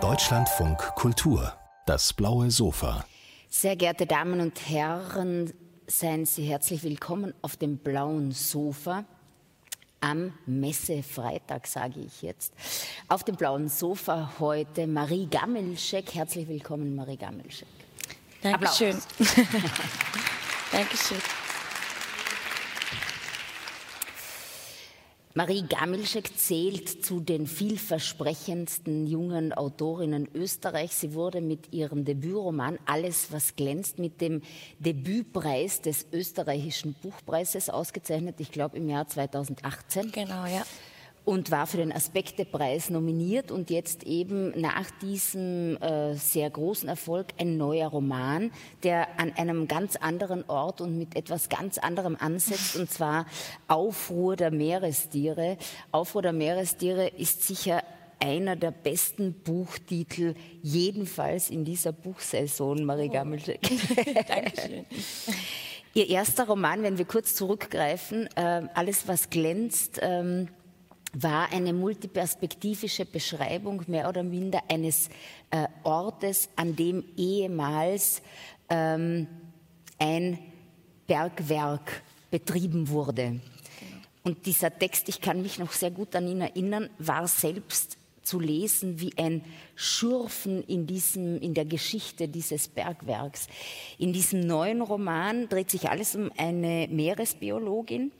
Deutschlandfunk Kultur, das blaue Sofa. Sehr geehrte Damen und Herren, seien Sie herzlich willkommen auf dem blauen Sofa. Am Messefreitag, sage ich jetzt. Auf dem blauen Sofa heute Marie Gammelschek. Herzlich willkommen, Marie Gammelschek. Dankeschön. Dankeschön. Marie Gamilschek zählt zu den vielversprechendsten jungen Autorinnen Österreichs. Sie wurde mit ihrem Debütroman Alles, was glänzt, mit dem Debütpreis des österreichischen Buchpreises ausgezeichnet, ich glaube im Jahr 2018. Genau, ja und war für den Aspektepreis nominiert und jetzt eben nach diesem äh, sehr großen Erfolg ein neuer Roman, der an einem ganz anderen Ort und mit etwas ganz anderem ansetzt, und zwar Aufruhr der Meerestiere. Aufruhr der Meerestiere ist sicher einer der besten Buchtitel, jedenfalls in dieser Buchsaison, Marie oh. Gammelschek. Dankeschön. Ihr erster Roman, wenn wir kurz zurückgreifen, äh, Alles, was glänzt, ähm, war eine multiperspektivische Beschreibung mehr oder minder eines äh, Ortes, an dem ehemals ähm, ein Bergwerk betrieben wurde. Und dieser Text, ich kann mich noch sehr gut an ihn erinnern, war selbst zu lesen wie ein Schürfen in, diesem, in der Geschichte dieses Bergwerks. In diesem neuen Roman dreht sich alles um eine Meeresbiologin,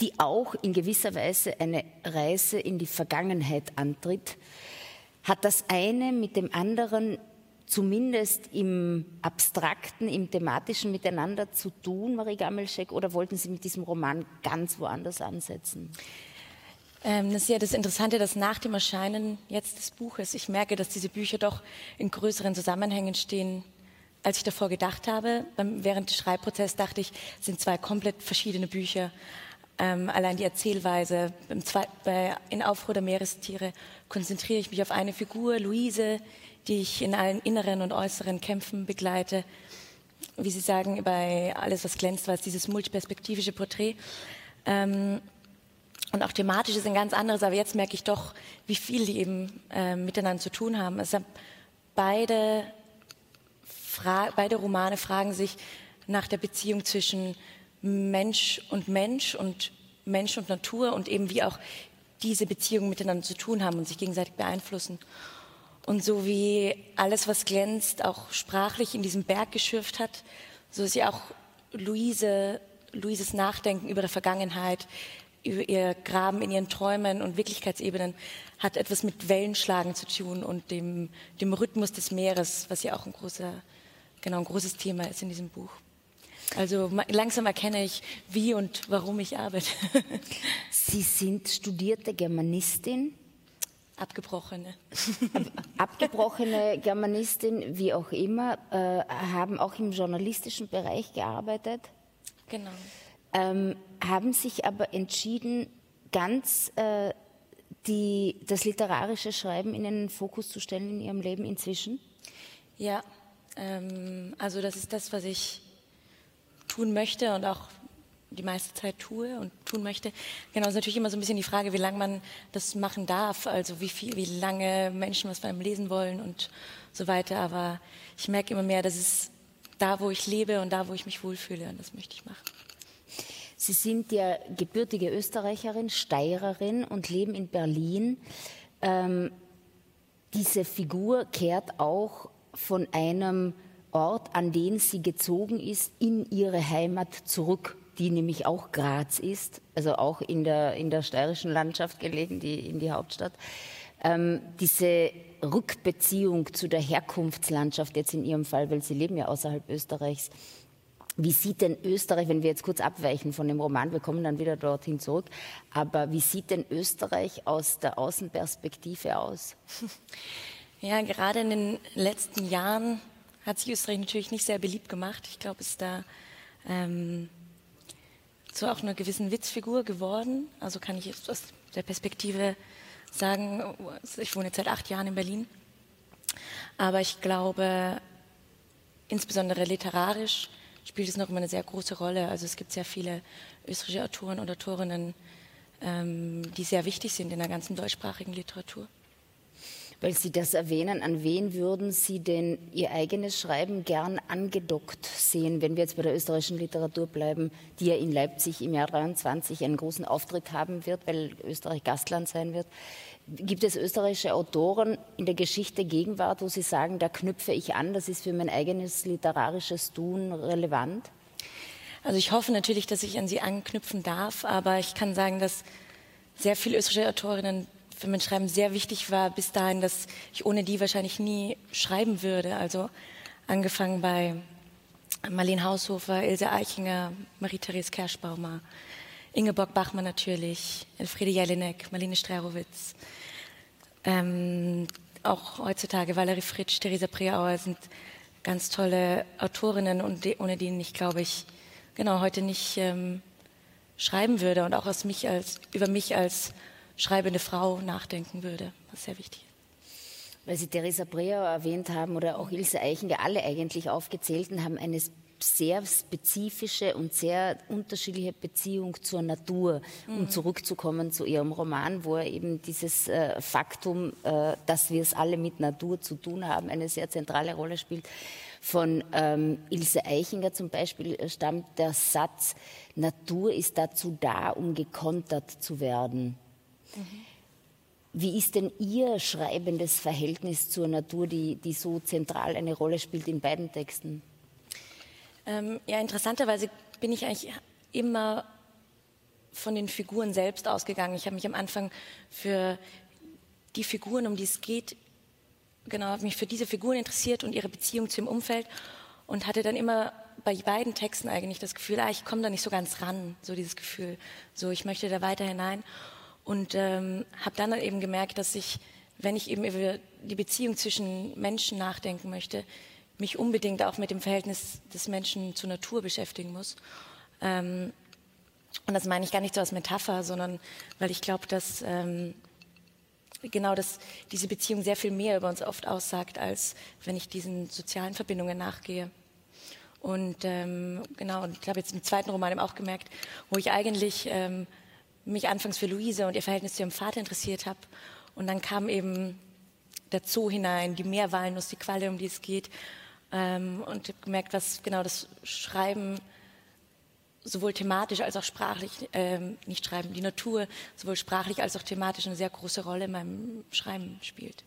die auch in gewisser Weise eine Reise in die Vergangenheit antritt, hat das eine mit dem anderen zumindest im Abstrakten, im Thematischen miteinander zu tun, Marie Gammelschek, oder wollten Sie mit diesem Roman ganz woanders ansetzen? Ähm, das ist ja das Interessante, dass nach dem Erscheinen jetzt des Buches, ich merke, dass diese Bücher doch in größeren Zusammenhängen stehen, als ich davor gedacht habe. Während des Schreibprozesses dachte ich, sind zwei komplett verschiedene Bücher. Ähm, allein die Erzählweise. Bei, in Aufruhr der Meerestiere konzentriere ich mich auf eine Figur, Luise, die ich in allen inneren und äußeren Kämpfen begleite. Wie Sie sagen, bei Alles, was glänzt, war es dieses multiperspektivische Porträt. Ähm, und auch thematisch ist ein ganz anderes, aber jetzt merke ich doch, wie viel die eben äh, miteinander zu tun haben. Also beide, beide Romane fragen sich nach der Beziehung zwischen Mensch und Mensch und Mensch und Natur und eben wie auch diese Beziehungen miteinander zu tun haben und sich gegenseitig beeinflussen. Und so wie alles, was glänzt, auch sprachlich in diesem Berg geschürft hat, so ist ja auch Luise, Luises Nachdenken über die Vergangenheit, über ihr Graben in ihren Träumen und Wirklichkeitsebenen hat etwas mit Wellenschlagen zu tun und dem, dem Rhythmus des Meeres, was ja auch ein großer, genau ein großes Thema ist in diesem Buch. Also langsam erkenne ich, wie und warum ich arbeite. Sie sind studierte Germanistin. Abgebrochene. Abgebrochene Germanistin, wie auch immer, äh, haben auch im journalistischen Bereich gearbeitet. Genau. Ähm, haben sich aber entschieden, ganz äh, die, das literarische Schreiben in den Fokus zu stellen in ihrem Leben inzwischen? Ja, ähm, also das ist das, was ich tun möchte und auch die meiste Zeit tue und tun möchte. Genau, ist natürlich immer so ein bisschen die Frage, wie lange man das machen darf, also wie viel, wie lange Menschen was von einem lesen wollen und so weiter. Aber ich merke immer mehr, dass es da, wo ich lebe und da, wo ich mich wohlfühle, und das möchte ich machen. Sie sind ja gebürtige Österreicherin, Steirerin und leben in Berlin. Ähm, diese Figur kehrt auch von einem Ort, an den sie gezogen ist, in ihre Heimat zurück, die nämlich auch Graz ist, also auch in der, in der steirischen Landschaft gelegen, die, in die Hauptstadt. Ähm, diese Rückbeziehung zu der Herkunftslandschaft, jetzt in Ihrem Fall, weil Sie leben ja außerhalb Österreichs, wie sieht denn Österreich, wenn wir jetzt kurz abweichen von dem Roman, wir kommen dann wieder dorthin zurück, aber wie sieht denn Österreich aus der Außenperspektive aus? Ja, gerade in den letzten Jahren hat sich Österreich natürlich nicht sehr beliebt gemacht. Ich glaube, es ist da ähm, zu auch einer gewissen Witzfigur geworden. Also kann ich jetzt aus der Perspektive sagen, ich wohne jetzt seit acht Jahren in Berlin. Aber ich glaube, insbesondere literarisch spielt es noch immer eine sehr große Rolle. Also es gibt sehr viele österreichische Autoren und Autorinnen, ähm, die sehr wichtig sind in der ganzen deutschsprachigen Literatur. Weil Sie das erwähnen, an wen würden Sie denn Ihr eigenes Schreiben gern angedockt sehen, wenn wir jetzt bei der österreichischen Literatur bleiben, die ja in Leipzig im Jahr 23 einen großen Auftritt haben wird, weil Österreich Gastland sein wird. Gibt es österreichische Autoren in der Geschichte Gegenwart, wo Sie sagen, da knüpfe ich an, das ist für mein eigenes literarisches Tun relevant? Also ich hoffe natürlich, dass ich an Sie anknüpfen darf, aber ich kann sagen, dass sehr viele österreichische Autorinnen für mein Schreiben sehr wichtig war bis dahin, dass ich ohne die wahrscheinlich nie schreiben würde. Also angefangen bei Marlene Haushofer, Ilse Eichinger, Marie-Therese Kerschbaumer, Ingeborg Bachmann natürlich, Elfriede Jelinek, Marlene Strerowitz. Ähm, auch heutzutage Valerie Fritsch, Theresa Preauer sind ganz tolle Autorinnen und die, ohne die ich, glaube ich, genau heute nicht ähm, schreiben würde und auch aus mich als, über mich als schreibende Frau nachdenken würde, was sehr wichtig ist. Weil Sie Theresa Breer erwähnt haben oder auch Ilse Eichinger, alle eigentlich aufgezählten, haben eine sehr spezifische und sehr unterschiedliche Beziehung zur Natur, um mhm. zurückzukommen zu ihrem Roman, wo er eben dieses äh, Faktum, äh, dass wir es alle mit Natur zu tun haben, eine sehr zentrale Rolle spielt. Von ähm, Ilse Eichinger zum Beispiel stammt der Satz, Natur ist dazu da, um gekontert zu werden. Wie ist denn Ihr schreibendes Verhältnis zur Natur, die, die so zentral eine Rolle spielt in beiden Texten? Ähm, ja, interessanterweise bin ich eigentlich immer von den Figuren selbst ausgegangen. Ich habe mich am Anfang für die Figuren, um die es geht, genau, mich für diese Figuren interessiert und ihre Beziehung zu dem Umfeld und hatte dann immer bei beiden Texten eigentlich das Gefühl, ah, ich komme da nicht so ganz ran, so dieses Gefühl, so ich möchte da weiter hinein. Und ähm, habe dann eben gemerkt, dass ich, wenn ich eben über die Beziehung zwischen Menschen nachdenken möchte, mich unbedingt auch mit dem Verhältnis des Menschen zur Natur beschäftigen muss. Ähm, und das meine ich gar nicht so als Metapher, sondern weil ich glaube, dass ähm, genau dass diese Beziehung sehr viel mehr über uns oft aussagt, als wenn ich diesen sozialen Verbindungen nachgehe. Und ähm, genau, und ich habe jetzt im zweiten Roman eben auch gemerkt, wo ich eigentlich ähm, mich anfangs für Luise und ihr Verhältnis zu ihrem Vater interessiert habe. Und dann kam eben der Zoo hinein, die Meerwalnuss, die Qualle, um die es geht. Ähm, und ich habe gemerkt, was genau das Schreiben sowohl thematisch als auch sprachlich, ähm, nicht Schreiben, die Natur sowohl sprachlich als auch thematisch eine sehr große Rolle in meinem Schreiben spielt.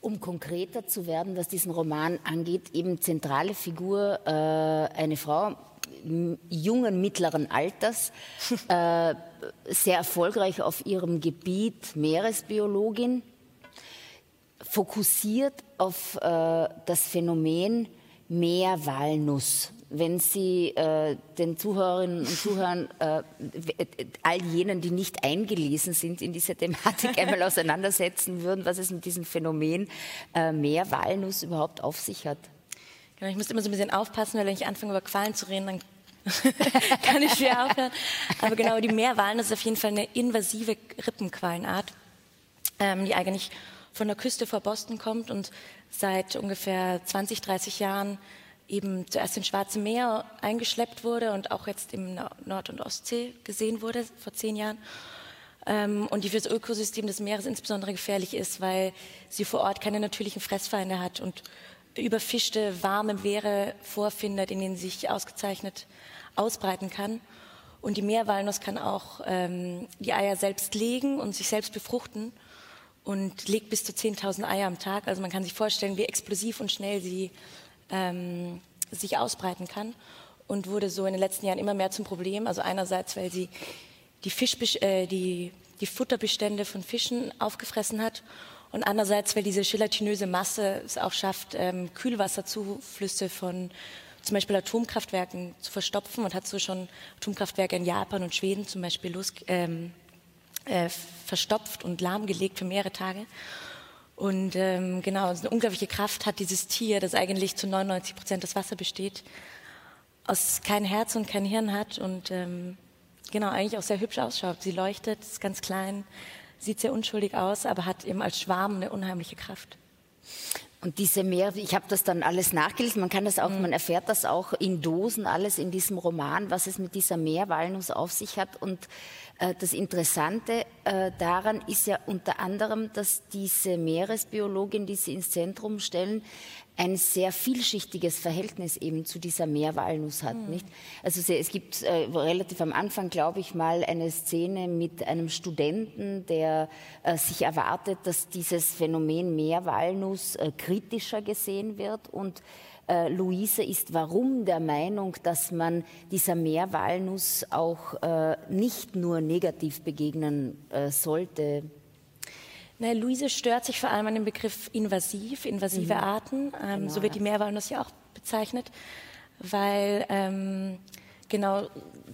Um konkreter zu werden, was diesen Roman angeht, eben zentrale Figur, äh, eine Frau, jungen, mittleren Alters, äh, sehr erfolgreich auf ihrem Gebiet, Meeresbiologin, fokussiert auf äh, das Phänomen Meerwalnuss. Wenn Sie äh, den Zuhörerinnen und Zuhörern, äh, all jenen, die nicht eingelesen sind in diese Thematik, einmal auseinandersetzen würden, was es mit diesem Phänomen äh, Meerwalnuss überhaupt auf sich hat. Genau, ich muss immer so ein bisschen aufpassen, weil wenn ich anfange über Qualen zu reden, dann kann ich schwer aufhören. Aber genau, die Meerwalnuss ist auf jeden Fall eine invasive Rippenqualenart, ähm, die eigentlich von der Küste vor Boston kommt und seit ungefähr 20, 30 Jahren eben zuerst ins Schwarze Meer eingeschleppt wurde und auch jetzt im Nord- und Ostsee gesehen wurde, vor zehn Jahren. Ähm, und die für das Ökosystem des Meeres insbesondere gefährlich ist, weil sie vor Ort keine natürlichen Fressfeinde hat und überfischte, warme Meere vorfindet, in denen sie sich ausgezeichnet ausbreiten kann. Und die Meerwalnuss kann auch ähm, die Eier selbst legen und sich selbst befruchten und legt bis zu 10.000 Eier am Tag. Also man kann sich vorstellen, wie explosiv und schnell sie ähm, sich ausbreiten kann und wurde so in den letzten Jahren immer mehr zum Problem. Also einerseits, weil sie die, Fisch, äh, die, die Futterbestände von Fischen aufgefressen hat und andererseits, weil diese gelatinöse Masse es auch schafft, ähm, Kühlwasserzuflüsse von zum Beispiel Atomkraftwerken zu verstopfen und hat so schon Atomkraftwerke in Japan und Schweden zum Beispiel los, ähm, äh, verstopft und lahmgelegt für mehrere Tage. Und ähm, genau, eine unglaubliche Kraft hat dieses Tier, das eigentlich zu 99 Prozent das Wasser besteht, aus kein Herz und kein Hirn hat und ähm, genau eigentlich auch sehr hübsch ausschaut. Sie leuchtet, ist ganz klein, sieht sehr unschuldig aus, aber hat eben als Schwarm eine unheimliche Kraft. Und diese Meer, ich habe das dann alles nachgelesen, man kann das auch, mhm. man erfährt das auch in Dosen alles in diesem Roman, was es mit dieser Meerwalnuss auf sich hat. Und das Interessante äh, daran ist ja unter anderem, dass diese Meeresbiologin, die Sie ins Zentrum stellen, ein sehr vielschichtiges Verhältnis eben zu dieser Meerwalnuss hat. Mhm. Nicht? Also es gibt äh, relativ am Anfang, glaube ich mal, eine Szene mit einem Studenten, der äh, sich erwartet, dass dieses Phänomen Meerwalnuss äh, kritischer gesehen wird und äh, Luise ist warum der Meinung, dass man dieser Meerwalnuss auch äh, nicht nur negativ begegnen äh, sollte. Na, Luise stört sich vor allem an dem Begriff invasiv, invasive mhm. Arten. Ähm, genau, so wird die Meerwalnuss ja auch bezeichnet, weil ähm, genau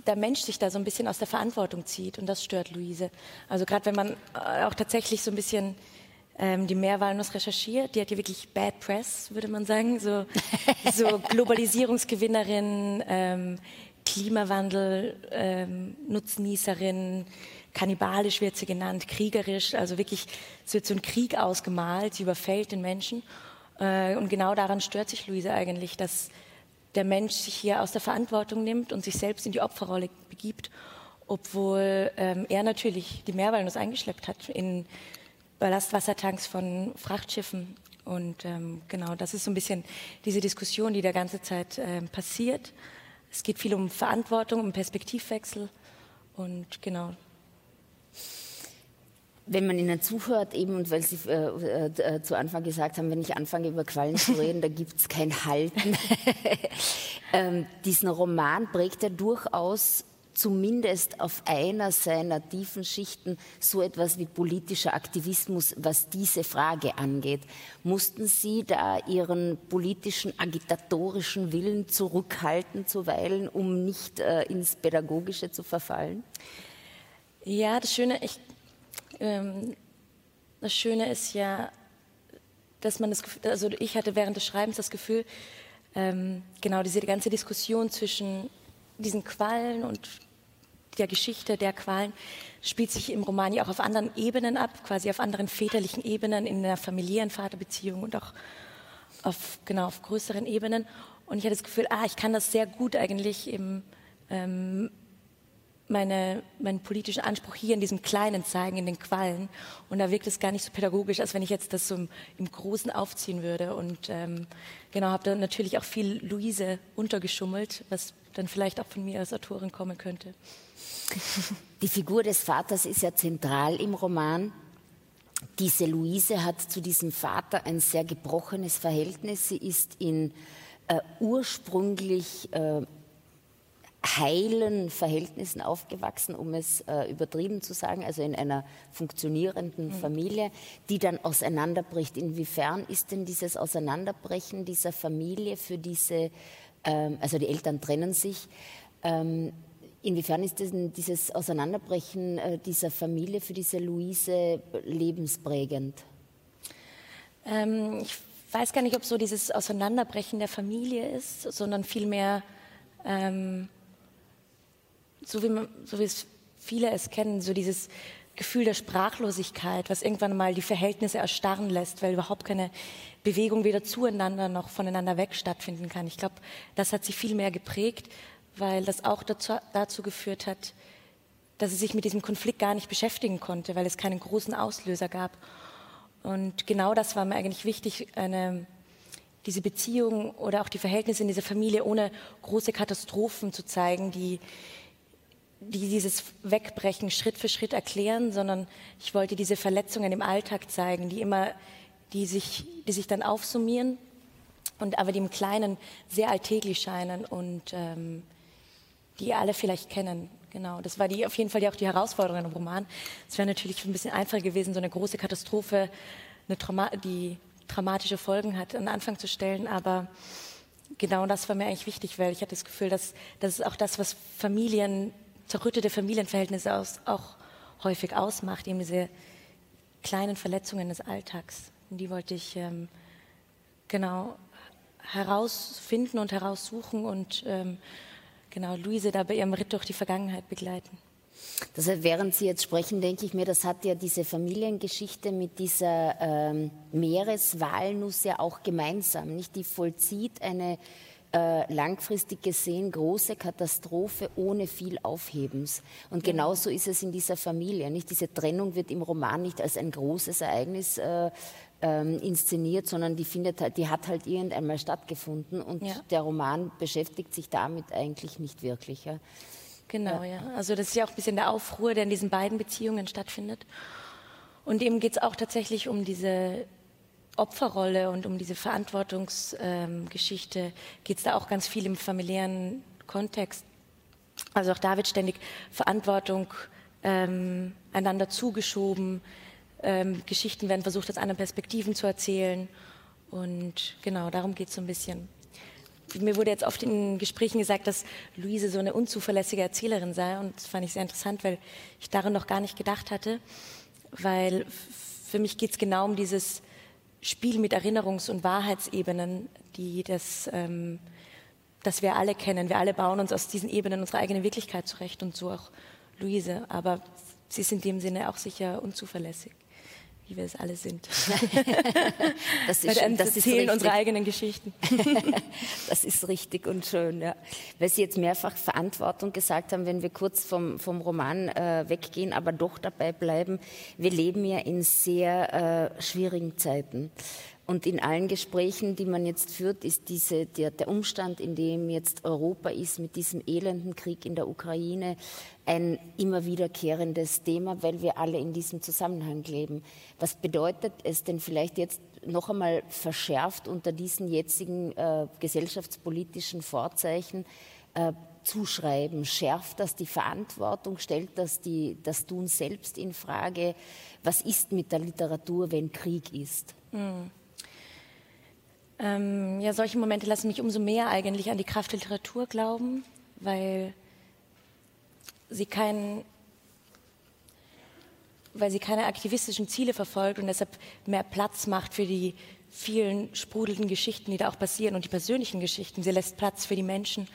der Mensch sich da so ein bisschen aus der Verantwortung zieht und das stört Luise. Also gerade wenn man äh, auch tatsächlich so ein bisschen ähm, die Meerwalnuss recherchiert. Die hat ja wirklich Bad Press, würde man sagen. So, so Globalisierungsgewinnerin, ähm, Klimawandel, ähm, Nutznießerin, kannibalisch wird sie genannt, kriegerisch. Also wirklich, es wird so ein Krieg ausgemalt, sie überfällt den Menschen. Äh, und genau daran stört sich Luise eigentlich, dass der Mensch sich hier aus der Verantwortung nimmt und sich selbst in die Opferrolle begibt, obwohl ähm, er natürlich die Meerwalnuss eingeschleppt hat in Ballastwassertanks von Frachtschiffen. Und ähm, genau, das ist so ein bisschen diese Diskussion, die der ganze Zeit äh, passiert. Es geht viel um Verantwortung, um Perspektivwechsel und genau. Wenn man Ihnen zuhört, eben, und weil Sie äh, äh, zu Anfang gesagt haben, wenn ich anfange über Quallen zu reden, da gibt es kein Halten. ähm, diesen Roman prägt er durchaus zumindest auf einer seiner tiefen Schichten so etwas wie politischer Aktivismus, was diese Frage angeht. Mussten Sie da Ihren politischen, agitatorischen Willen zurückhalten zuweilen, um nicht äh, ins Pädagogische zu verfallen? Ja, das Schöne, ich, ähm, das Schöne ist ja, dass man das Gefühl, also ich hatte während des Schreibens das Gefühl, ähm, genau diese ganze Diskussion zwischen diesen Quallen und der Geschichte der Qualen spielt sich im Roman ja auch auf anderen Ebenen ab, quasi auf anderen väterlichen Ebenen, in der familiären Vaterbeziehung und auch auf, genau, auf größeren Ebenen. Und ich hatte das Gefühl, ah, ich kann das sehr gut eigentlich im, ähm, meine, meinen politischen Anspruch hier in diesem Kleinen zeigen, in den Quallen. Und da wirkt es gar nicht so pädagogisch, als wenn ich jetzt das so im, im Großen aufziehen würde. Und ähm, genau, habe da natürlich auch viel Luise untergeschummelt, was dann vielleicht auch von mir als Autorin kommen könnte. Die Figur des Vaters ist ja zentral im Roman. Diese Luise hat zu diesem Vater ein sehr gebrochenes Verhältnis. Sie ist in äh, ursprünglich äh, heilen Verhältnissen aufgewachsen, um es äh, übertrieben zu sagen, also in einer funktionierenden mhm. Familie, die dann auseinanderbricht. Inwiefern ist denn dieses Auseinanderbrechen dieser Familie für diese, ähm, also die Eltern trennen sich, ähm, Inwiefern ist denn dieses Auseinanderbrechen äh, dieser Familie für diese Luise lebensprägend? Ähm, ich weiß gar nicht, ob so dieses Auseinanderbrechen der Familie ist, sondern vielmehr, ähm, so, wie man, so wie es viele es kennen, so dieses Gefühl der Sprachlosigkeit, was irgendwann mal die Verhältnisse erstarren lässt, weil überhaupt keine Bewegung weder zueinander noch voneinander weg stattfinden kann. Ich glaube, das hat sie viel mehr geprägt weil das auch dazu, dazu geführt hat, dass sie sich mit diesem Konflikt gar nicht beschäftigen konnte, weil es keinen großen Auslöser gab. Und genau das war mir eigentlich wichtig, eine, diese Beziehung oder auch die Verhältnisse in dieser Familie ohne große Katastrophen zu zeigen, die, die dieses Wegbrechen Schritt für Schritt erklären, sondern ich wollte diese Verletzungen im Alltag zeigen, die immer, die sich, die sich dann aufsummieren und aber die im Kleinen sehr alltäglich scheinen und ähm, die alle vielleicht kennen. Genau, das war die, auf jeden Fall die, auch die Herausforderung im Roman. Es wäre natürlich ein bisschen einfacher gewesen, so eine große Katastrophe, eine Trauma die dramatische Folgen hat, an Anfang zu stellen. Aber genau das war mir eigentlich wichtig, weil ich hatte das Gefühl, dass das ist auch das, was Familien, zerrüttete Familienverhältnisse aus, auch häufig ausmacht, eben diese kleinen Verletzungen des Alltags. Und die wollte ich ähm, genau herausfinden und heraussuchen und ähm, genau Luise da bei ihrem Ritt durch die Vergangenheit begleiten. Das während Sie jetzt sprechen, denke ich mir, das hat ja diese Familiengeschichte mit dieser ähm, Meereswalnuss ja auch gemeinsam. Nicht? Die vollzieht eine äh, langfristig gesehen große Katastrophe ohne viel Aufhebens. Und genauso ist es in dieser Familie. Nicht? Diese Trennung wird im Roman nicht als ein großes Ereignis äh, ähm, inszeniert, sondern die, findet, halt, die hat halt irgendeinmal stattgefunden und ja. der Roman beschäftigt sich damit eigentlich nicht wirklich. Ja. Genau, ja. ja. Also das ist ja auch ein bisschen der Aufruhr, der in diesen beiden Beziehungen stattfindet. Und eben geht es auch tatsächlich um diese Opferrolle und um diese Verantwortungsgeschichte. Ähm, geht es da auch ganz viel im familiären Kontext. Also auch da wird ständig Verantwortung ähm, einander zugeschoben. Ähm, Geschichten werden versucht, aus anderen Perspektiven zu erzählen. Und genau, darum geht es so ein bisschen. Mir wurde jetzt oft in Gesprächen gesagt, dass Luise so eine unzuverlässige Erzählerin sei. Und das fand ich sehr interessant, weil ich daran noch gar nicht gedacht hatte. Weil für mich geht es genau um dieses Spiel mit Erinnerungs- und Wahrheitsebenen, die das, ähm, das wir alle kennen. Wir alle bauen uns aus diesen Ebenen unsere eigene Wirklichkeit zurecht und so auch Luise. Aber sie ist in dem Sinne auch sicher unzuverlässig wie wir es alle sind. das ist, schön, das erzählen unsere eigenen Geschichten. das ist richtig und schön, ja. Weil Sie jetzt mehrfach Verantwortung gesagt haben, wenn wir kurz vom, vom Roman äh, weggehen, aber doch dabei bleiben. Wir leben ja in sehr äh, schwierigen Zeiten. Und in allen Gesprächen, die man jetzt führt, ist diese, der, der, Umstand, in dem jetzt Europa ist, mit diesem elenden Krieg in der Ukraine, ein immer wiederkehrendes Thema, weil wir alle in diesem Zusammenhang leben. Was bedeutet es denn vielleicht jetzt noch einmal verschärft unter diesen jetzigen äh, gesellschaftspolitischen Vorzeichen? Äh, zuschreiben? Schärft das die Verantwortung? Stellt das die, das Tun selbst in Frage? Was ist mit der Literatur, wenn Krieg ist? Mhm. Ähm, ja, solche Momente lassen mich umso mehr eigentlich an die Kraft der Literatur glauben, weil sie kein, weil sie keine aktivistischen Ziele verfolgt und deshalb mehr Platz macht für die vielen sprudelnden Geschichten, die da auch passieren und die persönlichen Geschichten. Sie lässt Platz für die Menschen.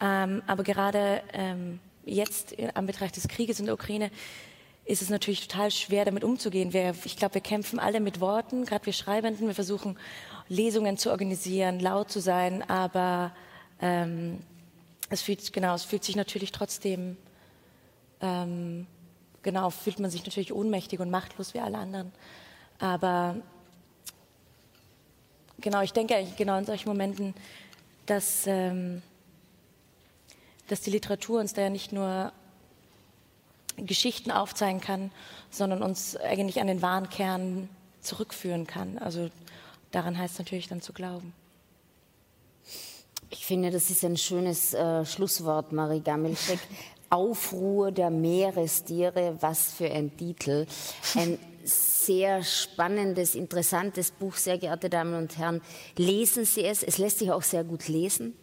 Ähm, aber gerade ähm, jetzt in Anbetracht des Krieges in der Ukraine ist es natürlich total schwer, damit umzugehen. Wir, ich glaube, wir kämpfen alle mit Worten, gerade wir Schreibenden. Wir versuchen Lesungen zu organisieren, laut zu sein, aber ähm, es fühlt, genau, es fühlt sich natürlich trotzdem, ähm, genau, fühlt man sich natürlich ohnmächtig und machtlos wie alle anderen. Aber genau, ich denke eigentlich genau in solchen Momenten, dass, ähm, dass die Literatur uns da ja nicht nur Geschichten aufzeigen kann, sondern uns eigentlich an den wahren Kern zurückführen kann. Also daran heißt es natürlich dann zu glauben. Ich finde, das ist ein schönes äh, Schlusswort, Marie Gammelschek. Aufruhr der Meerestiere, was für ein Titel. Ein sehr spannendes, interessantes Buch, sehr geehrte Damen und Herren. Lesen Sie es, es lässt sich auch sehr gut lesen.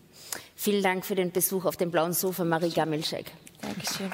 Vielen Dank für den Besuch auf dem blauen Sofa, Marie Gammelschek. Dankeschön.